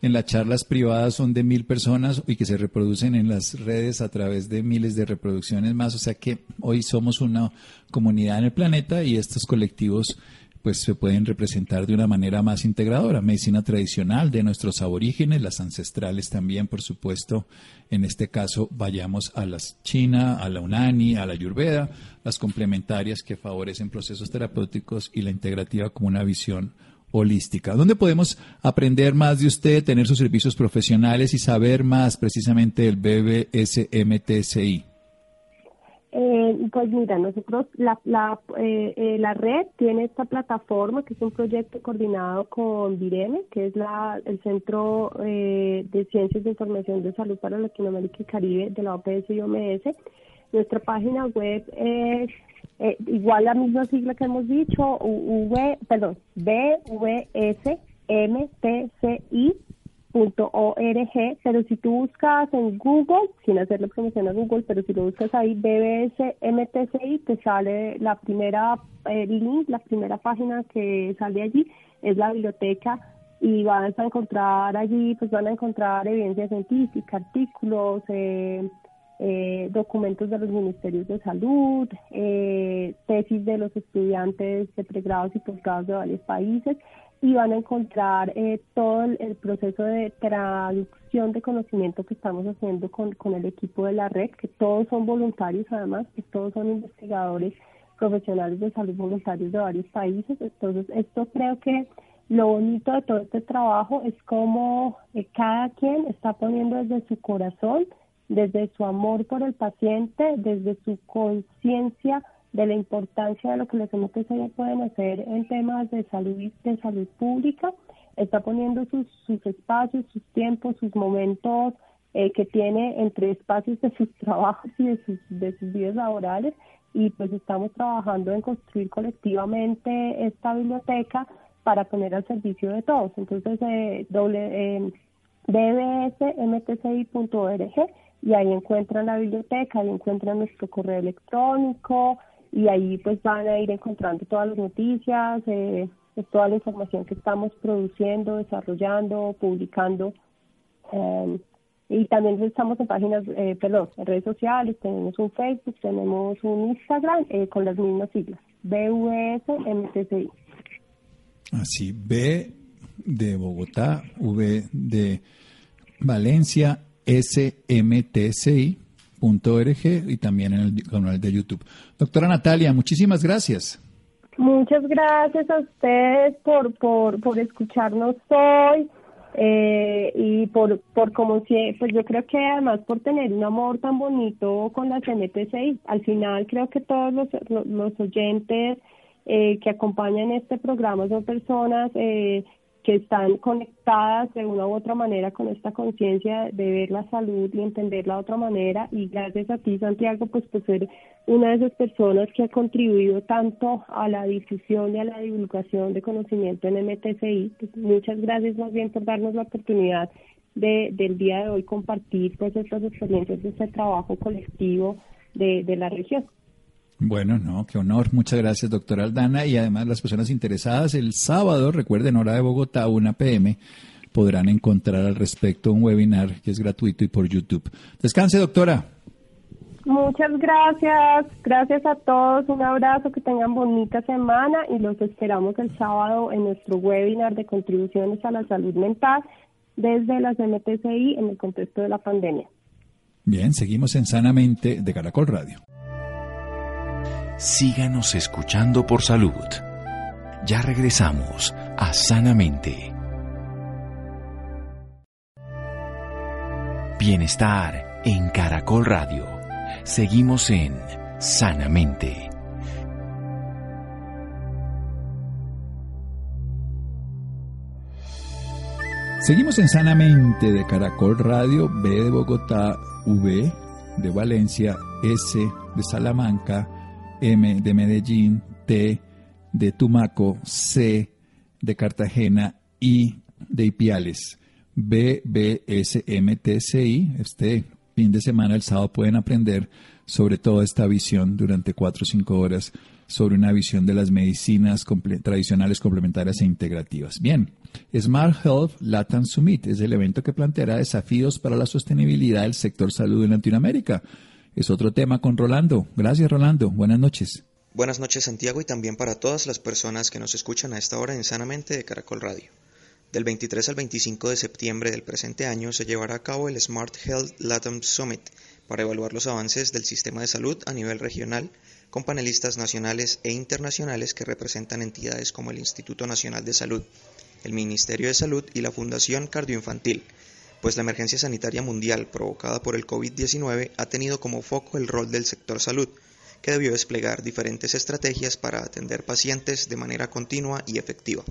en las charlas privadas son de mil personas y que se reproducen en las redes a través de miles de reproducciones más. O sea que hoy somos una comunidad en el planeta y estos colectivos pues se pueden representar de una manera más integradora. Medicina tradicional de nuestros aborígenes, las ancestrales también, por supuesto. En este caso, vayamos a la China, a la Unani, a la Ayurveda, las complementarias que favorecen procesos terapéuticos y la integrativa como una visión holística. ¿Dónde podemos aprender más de usted, tener sus servicios profesionales y saber más precisamente del BBSMTCI? Eh, pues mira, nosotros, la, la, eh, eh, la red tiene esta plataforma que es un proyecto coordinado con Vireme, que es la, el Centro eh, de Ciencias de Información de Salud para Latinoamérica y Caribe de la OPS y OMS. Nuestra página web es eh, igual la misma sigla que hemos dicho, v, perdón, BVSMTCI .org, pero si tú buscas en Google, sin hacerle promoción a Google, pero si lo buscas ahí, BBS MTCI, te sale la primera eh, link, la primera página que sale allí, es la biblioteca y vas a encontrar allí, pues van a encontrar evidencia científica, artículos, eh, eh, documentos de los ministerios de salud, tesis de los estudiantes de pregrados y posgrados de varios países y van a encontrar eh, todo el, proceso de traducción de conocimiento que estamos haciendo con, con el equipo de la red, que todos son voluntarios además, que todos son investigadores profesionales de salud voluntarios de varios países. Entonces, esto creo que lo bonito de todo este trabajo es cómo eh, cada quien está poniendo desde su corazón, desde su amor por el paciente, desde su conciencia, de la importancia de lo que los MTC pueden hacer en temas de salud de salud pública, está poniendo sus, sus espacios, sus tiempos, sus momentos eh, que tiene entre espacios de sus trabajos y de sus, de sus vidas laborales y pues estamos trabajando en construir colectivamente esta biblioteca para poner al servicio de todos. Entonces, eh, doble, eh, dbsmtci.org y ahí encuentran la biblioteca, ahí encuentran nuestro correo electrónico, y ahí pues van a ir encontrando todas las noticias, eh, pues, toda la información que estamos produciendo, desarrollando, publicando. Em, y también estamos en páginas, eh, perdón, en redes sociales, tenemos un Facebook, tenemos un Instagram eh, con las mismas siglas, BVSMTCI. Así, B de Bogotá, V de Valencia, SMTCI y también en el canal de YouTube. Doctora Natalia, muchísimas gracias. Muchas gracias a ustedes por, por, por escucharnos hoy eh, y por, por como si, pues yo creo que además por tener un amor tan bonito con la CNPC, al final creo que todos los, los oyentes eh, que acompañan este programa son personas eh, que están conectadas de una u otra manera con esta conciencia de ver la salud y entenderla de otra manera y gracias a ti Santiago pues por ser una de esas personas que ha contribuido tanto a la difusión y a la divulgación de conocimiento en MTCI pues muchas gracias más bien por darnos la oportunidad de, del día de hoy compartir pues estas experiencias de este trabajo colectivo de, de la región. Bueno, no, qué honor. Muchas gracias, doctora Aldana. Y además las personas interesadas, el sábado, recuerden, hora de Bogotá, 1 p.m., podrán encontrar al respecto un webinar que es gratuito y por YouTube. Descanse, doctora. Muchas gracias. Gracias a todos. Un abrazo. Que tengan bonita semana y los esperamos el sábado en nuestro webinar de contribuciones a la salud mental desde las MTCI en el contexto de la pandemia. Bien, seguimos en Sanamente de Caracol Radio. Síganos escuchando por salud. Ya regresamos a Sanamente. Bienestar en Caracol Radio. Seguimos en Sanamente. Seguimos en Sanamente de Caracol Radio, B de Bogotá, V de Valencia, S de Salamanca, M de Medellín, T de Tumaco, C de Cartagena, I de Ipiales, B, B, S, M, T, C, I. Este fin de semana, el sábado, pueden aprender sobre toda esta visión durante cuatro o cinco horas sobre una visión de las medicinas tradicionales, complementarias e integrativas. Bien, Smart Health Latin Summit es el evento que planteará desafíos para la sostenibilidad del sector salud en Latinoamérica. Es otro tema con Rolando. Gracias, Rolando. Buenas noches. Buenas noches, Santiago, y también para todas las personas que nos escuchan a esta hora en Sanamente de Caracol Radio. Del 23 al 25 de septiembre del presente año se llevará a cabo el Smart Health Latin Summit para evaluar los avances del sistema de salud a nivel regional con panelistas nacionales e internacionales que representan entidades como el Instituto Nacional de Salud, el Ministerio de Salud y la Fundación Cardioinfantil, pues la emergencia sanitaria mundial provocada por el COVID-19 ha tenido como foco el rol del sector salud, que debió desplegar diferentes estrategias para atender pacientes de manera continua y efectiva.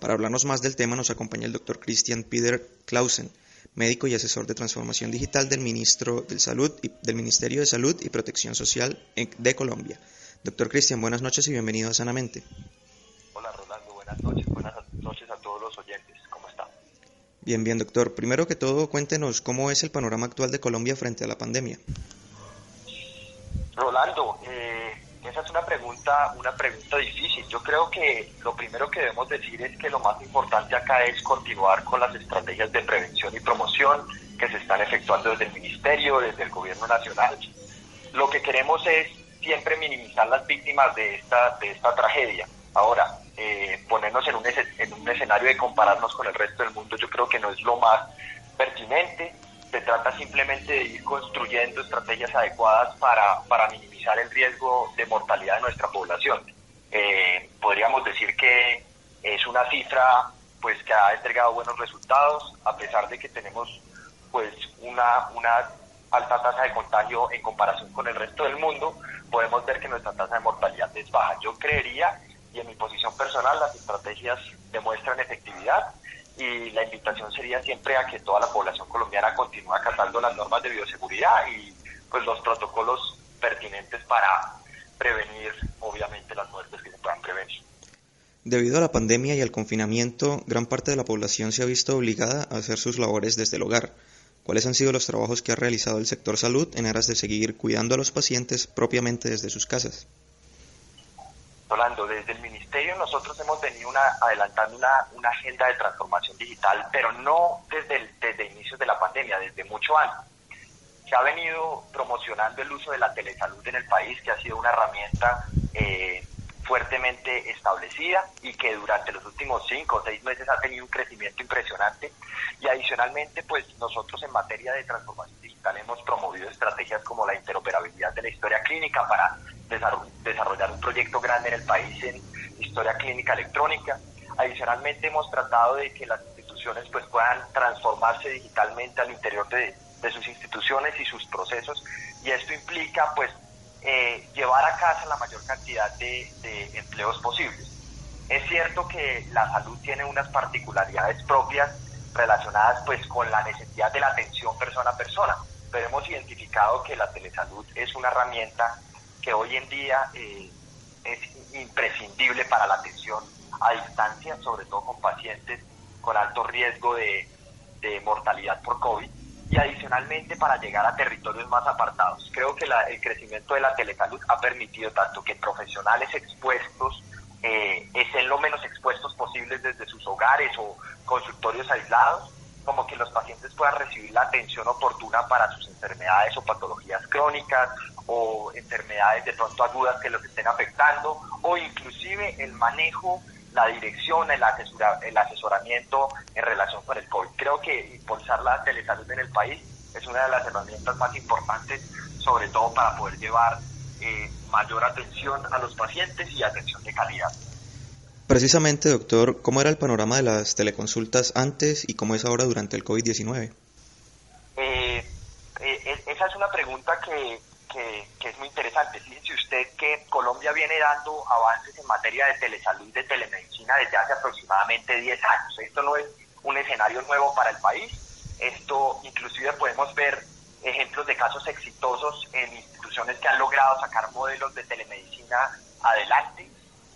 Para hablarnos más del tema nos acompaña el doctor Christian Peter Clausen, médico y asesor de transformación digital del, ministro del, Salud y, del Ministerio de Salud y Protección Social de Colombia. Doctor Cristian, buenas noches y bienvenido a Sanamente. Hola Rolando, buenas noches, buenas noches a todos los oyentes, ¿cómo están? Bien, bien, doctor. Primero que todo, cuéntenos cómo es el panorama actual de Colombia frente a la pandemia. Rolando, eh, esa es una pregunta, una pregunta difícil. Yo creo que lo primero que debemos decir es que lo más importante acá es continuar con las estrategias de prevención y promoción que se están efectuando desde el Ministerio, desde el Gobierno Nacional. Lo que queremos es siempre minimizar las víctimas de esta, de esta tragedia. Ahora, eh, ponernos en un, en un escenario de compararnos con el resto del mundo, yo creo que no es lo más pertinente. Se trata simplemente de ir construyendo estrategias adecuadas para, para minimizar el riesgo de mortalidad de nuestra población. Eh, podríamos decir que es una cifra pues que ha entregado buenos resultados a pesar de que tenemos pues una, una alta tasa de contagio en comparación con el resto del mundo, podemos ver que nuestra tasa de mortalidad es baja. Yo creería, y en mi posición personal, las estrategias demuestran efectividad y la invitación sería siempre a que toda la población colombiana continúe acatando las normas de bioseguridad y pues los protocolos pertinentes para prevenir obviamente las muertes que se puedan prevenir. Debido a la pandemia y al confinamiento, gran parte de la población se ha visto obligada a hacer sus labores desde el hogar. ¿Cuáles han sido los trabajos que ha realizado el sector salud en aras de seguir cuidando a los pacientes propiamente desde sus casas? Rolando, desde el Ministerio nosotros hemos venido una, adelantando una, agenda de transformación digital, pero no desde, el, desde inicios de la pandemia, desde mucho antes. Se ha venido promocionando el uso de la telesalud en el país, que ha sido una herramienta eh, fuertemente establecida y que durante los últimos cinco o seis meses ha tenido un crecimiento impresionante. Y adicionalmente, pues nosotros en materia de transformación digital hemos promovido estrategias como la interoperabilidad de la historia clínica para desarrollar un proyecto grande en el país en historia clínica electrónica. Adicionalmente hemos tratado de que las instituciones pues puedan transformarse digitalmente al interior de, de sus instituciones y sus procesos y esto implica pues eh, llevar a casa la mayor cantidad de, de empleos posibles. Es cierto que la salud tiene unas particularidades propias relacionadas pues con la necesidad de la atención persona a persona, pero hemos identificado que la telesalud es una herramienta que hoy en día eh, es imprescindible para la atención a distancia, sobre todo con pacientes con alto riesgo de, mortalidad por COVID y adicionalmente para llegar a territorios más apartados. Creo que el crecimiento de la telesalud ha permitido tanto que profesionales expuestos eh, estén lo menos expuestos posibles desde sus hogares o consultorios aislados, como que los pacientes puedan recibir la atención oportuna para sus enfermedades o patologías crónicas o enfermedades de pronto agudas que los estén afectando o inclusive el manejo la dirección, el, el asesoramiento en relación con el COVID. Creo que impulsar la telesalud en el país es una de las herramientas más importantes, sobre todo para poder llevar eh, mayor atención a los pacientes y atención de calidad. Precisamente, doctor, ¿cómo era el panorama de las teleconsultas antes y cómo es ahora durante el COVID-19? Eh, eh, esa es una pregunta que, que, es muy interesante. Fíjense usted que Colombia viene dando avances en materia de telesalud y de telemedicina desde hace aproximadamente 10 años. Esto no es un escenario nuevo para el país. Esto inclusive podemos ver ejemplos de casos exitosos en instituciones que han logrado sacar modelos de telemedicina adelante.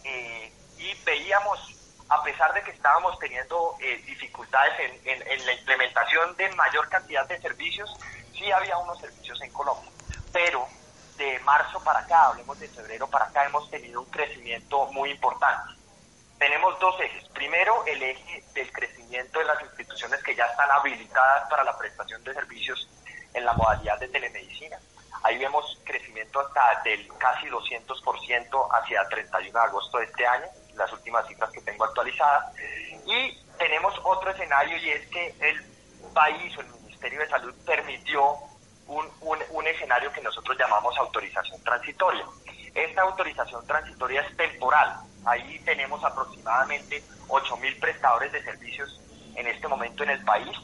Eh, y veíamos, a pesar de que estábamos teniendo eh, dificultades en, en la implementación de mayor cantidad de servicios, sí había unos servicios en Colombia pero de marzo para acá, hablemos de febrero para acá, hemos tenido un crecimiento muy importante. Tenemos dos ejes. Primero, el eje del crecimiento de las instituciones que ya están habilitadas para la prestación de servicios en la modalidad de telemedicina. Ahí vemos crecimiento hasta del casi 200% hacia 31 de agosto de este año, las últimas cifras que tengo actualizadas. Y tenemos otro escenario y es que el país o el Ministerio de Salud permitió un, un, escenario que nosotros llamamos autorización transitoria. Esta autorización transitoria es temporal. Ahí tenemos aproximadamente 8.000 prestadores de servicios en este momento en el país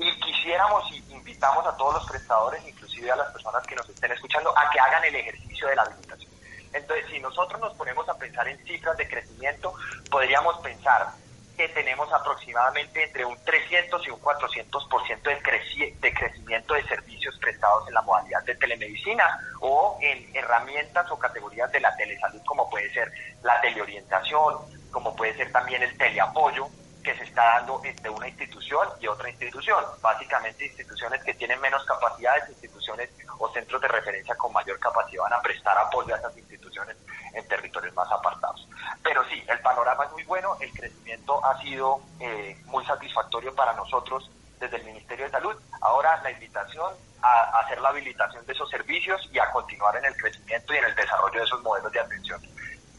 y quisiéramos y invitamos a todos los prestadores, inclusive a las personas que nos estén escuchando, a que hagan el ejercicio de la habilitación. Entonces, si nosotros nos ponemos a pensar en cifras de crecimiento, podríamos pensar que tenemos aproximadamente entre un 300 y un 400% de, de crecimiento de servicios prestados en la modalidad de telemedicina o en herramientas o categorías de la telesalud como puede ser la teleorientación, como puede ser también el teleapoyo que se está dando entre una institución y otra institución. Básicamente instituciones que tienen menos capacidades, instituciones o centros de referencia con mayor capacidad van a prestar apoyo a esas instituciones en territorios más apartados. Pero sí, el panorama es muy bueno, el crecimiento ha sido eh, muy satisfactorio para nosotros desde el Ministerio de Salud. Ahora la invitación a hacer la habilitación de esos servicios y a continuar en el crecimiento y en el desarrollo de esos modelos de atención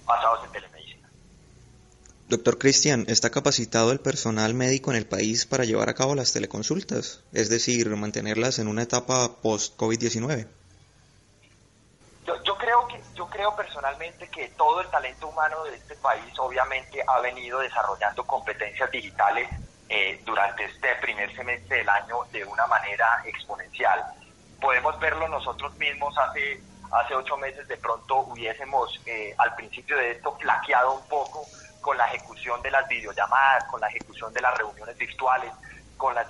basados en telemedicina. Doctor Cristian, ¿está capacitado el personal médico en el país para llevar a cabo las teleconsultas? Es decir, mantenerlas en una etapa post-COVID-19. Yo, creo que yo creo personalmente que todo el talento humano de este país obviamente ha venido desarrollando competencias digitales eh, durante este primer semestre del año de una manera exponencial. Podemos verlo nosotros mismos hace hace ocho meses de pronto hubiésemos eh, al principio de esto flaqueado un poco con la ejecución de las videollamadas, con la ejecución de las reuniones virtuales, con la,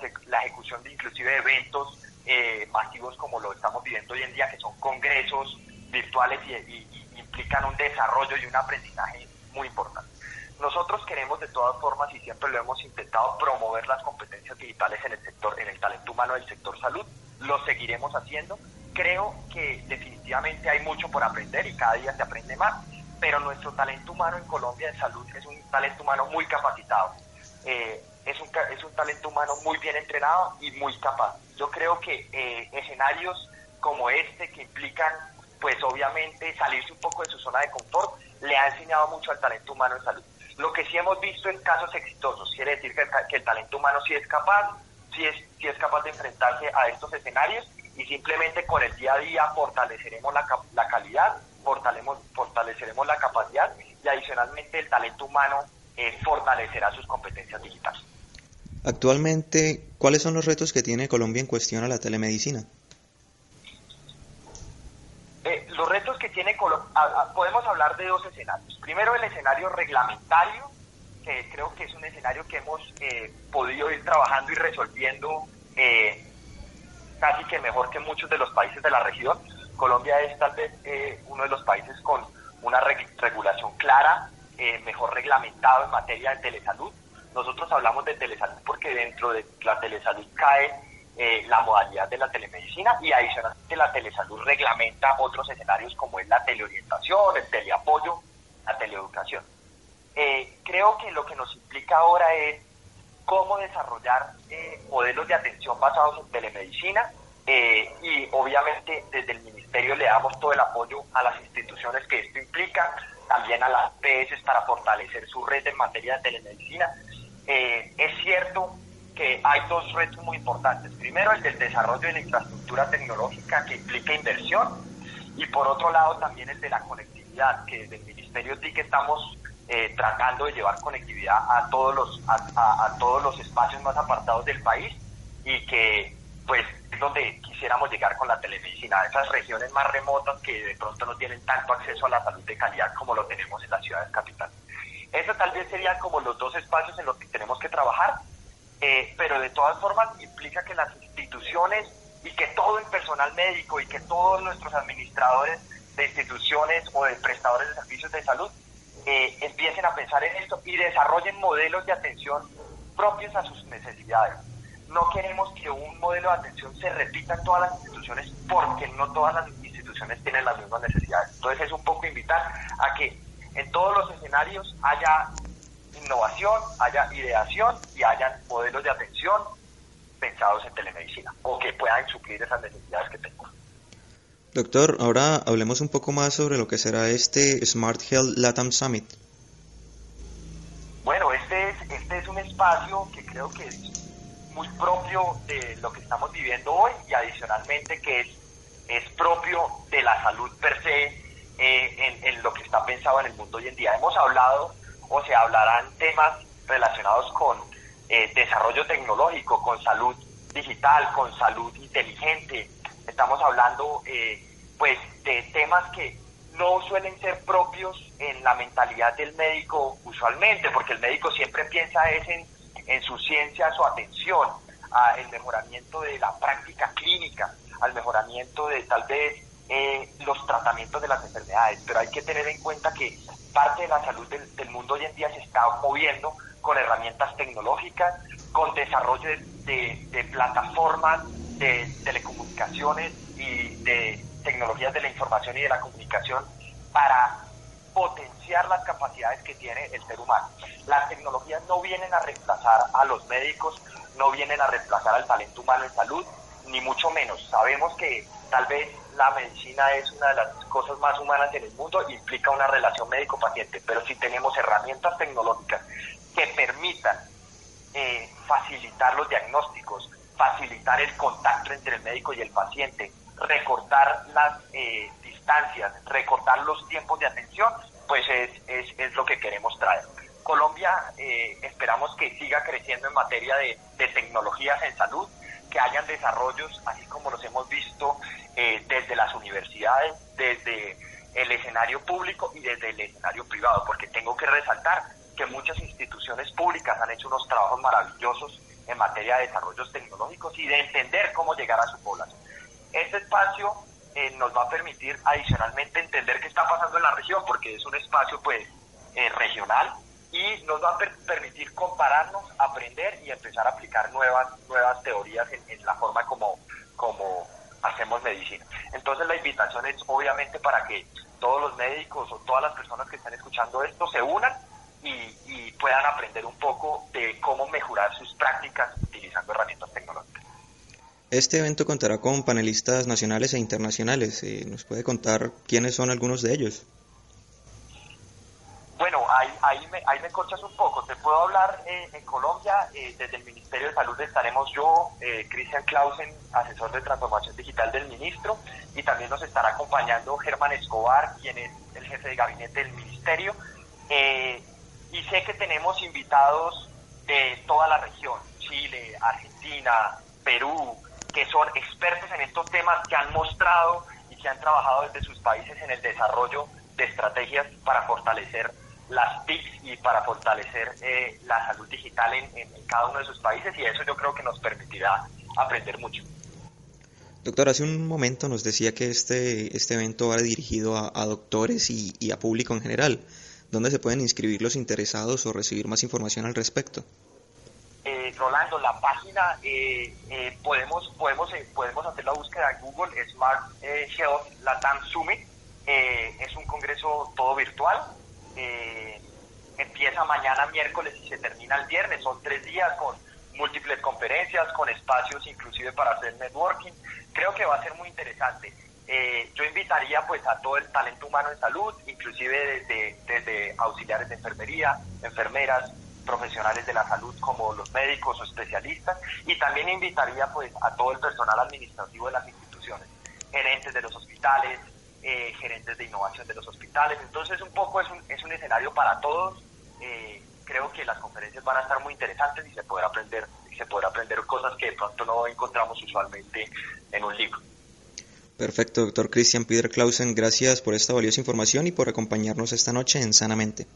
ejecución de inclusive eventos eh, masivos como lo estamos viviendo hoy en día, que son congresos virtuales y, implican un desarrollo y un aprendizaje muy importante. Nosotros queremos de todas formas y siempre lo hemos intentado promover las competencias digitales en el sector, en el talento humano del sector salud. Lo seguiremos haciendo. Creo que definitivamente hay mucho por aprender y cada día se aprende más, pero nuestro talento humano en Colombia en salud es un talento humano muy capacitado. Eh, es, un, es un talento humano muy bien entrenado y muy capaz. Yo creo que eh, escenarios como este que implican pues obviamente salirse un poco de su zona de confort le ha enseñado mucho al talento humano en salud. Lo que sí hemos visto en casos exitosos, quiere decir que el, talento humano sí es capaz, sí es, sí es capaz de enfrentarse a estos escenarios y simplemente con el día a día fortaleceremos la, la calidad, fortaleceremos la capacidad y adicionalmente el talento humano eh, fortalecerá sus competencias digitales. Actualmente, ¿cuáles son los retos que tiene Colombia en cuestión a la telemedicina? Eh, los retos que tiene Colombia, podemos hablar de dos escenarios. Primero el escenario reglamentario, que creo que es un escenario que hemos eh, podido ir trabajando y resolviendo eh, casi que mejor que muchos de los países de la región. Colombia es tal vez uno de los países con una regulación clara, mejor reglamentado en materia de telesalud. Nosotros hablamos de telesalud porque dentro de la telesalud cae eh, la modalidad de la telemedicina y adicionalmente la telesalud reglamenta otros escenarios como es la teleorientación, el teleapoyo, la teleeducación. Eh, creo que lo que nos implica ahora es cómo desarrollar eh, modelos de atención basados en telemedicina y obviamente desde el ministerio le damos todo el apoyo a las instituciones que esto implica, también a las PS para fortalecer su red en materia de telemedicina. Eh, es cierto que hay dos retos muy importantes. Primero, el del desarrollo de la infraestructura tecnológica que implica inversión y por otro lado también el de la conectividad, que desde el Ministerio que estamos eh, tratando de llevar conectividad a todos los a, todos los espacios más apartados del país y que pues es donde quisiéramos llegar con la telemedicina, esas regiones más remotas que de pronto no tienen tanto acceso a la salud de calidad como lo tenemos en las ciudades capitales. Eso tal vez serían como los dos espacios en los que tenemos que trabajar, eh, pero de todas formas implica que las instituciones y que todo el personal médico y que todos nuestros administradores de instituciones o de prestadores de servicios de salud eh, empiecen a pensar en esto y desarrollen modelos de atención propios a sus necesidades. No queremos que un modelo de atención se repita en todas las instituciones porque no todas las instituciones tienen las mismas necesidades. Entonces es un poco invitar a que en todos los escenarios haya innovación, haya ideación y haya modelos de atención pensados en telemedicina o que puedan suplir esas necesidades que tengo. Doctor, ahora hablemos un poco más sobre lo que será este Smart Health Latam Summit. Bueno, este es, este es un espacio que creo que es muy propio de lo que estamos viviendo hoy y adicionalmente que es, es propio de la salud per se eh, en, lo que está pensado en el mundo hoy en día. Hemos hablado o se hablarán temas relacionados con eh, desarrollo tecnológico, con salud digital, con salud inteligente, Estamos hablando eh, pues de temas que no suelen ser propios en la mentalidad del médico usualmente, porque el médico siempre piensa es en, en su ciencia, su atención, al mejoramiento de la práctica clínica, al mejoramiento de tal vez eh, los tratamientos de las enfermedades, pero hay que tener en cuenta que parte de la salud del, mundo hoy en día se está moviendo con herramientas tecnológicas, con desarrollo de, de plataformas de telecomunicaciones y de tecnologías de la información y de la comunicación para potenciar las capacidades que tiene el ser humano. Las tecnologías no vienen a reemplazar a los médicos, no vienen a reemplazar al talento humano en salud, ni mucho menos. Sabemos que tal vez la medicina es una de las cosas más humanas en el mundo, implica una relación médico-paciente, pero si tenemos herramientas tecnológicas que permitan eh, facilitar los diagnósticos, facilitar el contacto entre el médico y el paciente, recortar las eh, distancias, recortar los tiempos de atención, pues es, es, es lo que queremos traer. Colombia eh, esperamos que siga creciendo en materia de, de, tecnologías en salud, que hayan desarrollos, así como los hemos visto eh, desde las universidades, desde el escenario público y desde el escenario privado, porque tengo que resaltar que muchas instituciones públicas han hecho unos trabajos maravillosos en materia de desarrollos tecnológicos y de entender cómo llegar a su población. Este espacio eh, nos va a permitir adicionalmente entender qué está pasando en la región, porque es un espacio pues eh, regional y nos va a permitir compararnos, aprender y empezar a aplicar nuevas, nuevas teorías en, la forma como, como hacemos medicina. Entonces la invitación es obviamente para que todos los médicos o todas las personas que están escuchando esto se unan y, puedan aprender un poco de cómo mejorar sus prácticas utilizando herramientas tecnológicas. Este evento contará con panelistas nacionales e internacionales. Eh, ¿Nos puede contar quiénes son algunos de ellos? Bueno, ahí, ahí, me, ahí me corchas un poco. Te puedo hablar eh, en Colombia, eh, desde el Ministerio de Salud estaremos yo, Cristian Clausen, asesor de transformación digital del ministro, y también nos estará acompañando Germán Escobar, quien es el jefe de gabinete del ministerio y sé que tenemos invitados de toda la región, Chile, Argentina, Perú, que son expertos en estos temas, que han mostrado y que han trabajado desde sus países en el desarrollo de estrategias para fortalecer las TICs y para fortalecer eh, la salud digital en, cada uno de sus países y eso yo creo que nos permitirá aprender mucho. Doctor, hace un momento nos decía que este, este evento va dirigido a, doctores y, a público en general. ¿Dónde se pueden inscribir los interesados o recibir más información al respecto? Eh, Rolando, la página eh, eh, podemos podemos podemos hacer la búsqueda en Google Smart Health Latam Summit. es un congreso todo virtual. empieza mañana miércoles y se termina el viernes. Son tres días con múltiples conferencias, con espacios inclusive para hacer networking. Creo que va a ser muy interesante. Eh, yo invitaría pues a todo el talento humano en salud, inclusive desde, desde auxiliares de enfermería, enfermeras, profesionales de la salud como los médicos o especialistas y también invitaría pues a todo el personal administrativo de las instituciones, gerentes de los hospitales, eh, gerentes de innovación de los hospitales. Entonces un poco es un, es un escenario para todos. Eh, creo que las conferencias van a estar muy interesantes y se podrá aprender se podrá aprender cosas que de pronto no encontramos usualmente en un libro. Perfecto, doctor Christian Peter Clausen, gracias por esta valiosa información y por acompañarnos esta noche en Sanamente.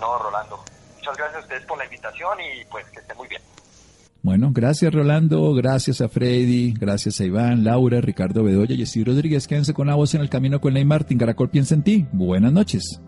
No, Rolando, muchas gracias a ustedes por la invitación y pues que estén muy bien. Bueno, gracias Rolando, gracias a Freddy, gracias a Iván, Laura, Ricardo Bedoya y Rodríguez. Quédense con la voz en el camino con Ley Martín. Caracol piensa en ti. Buenas noches.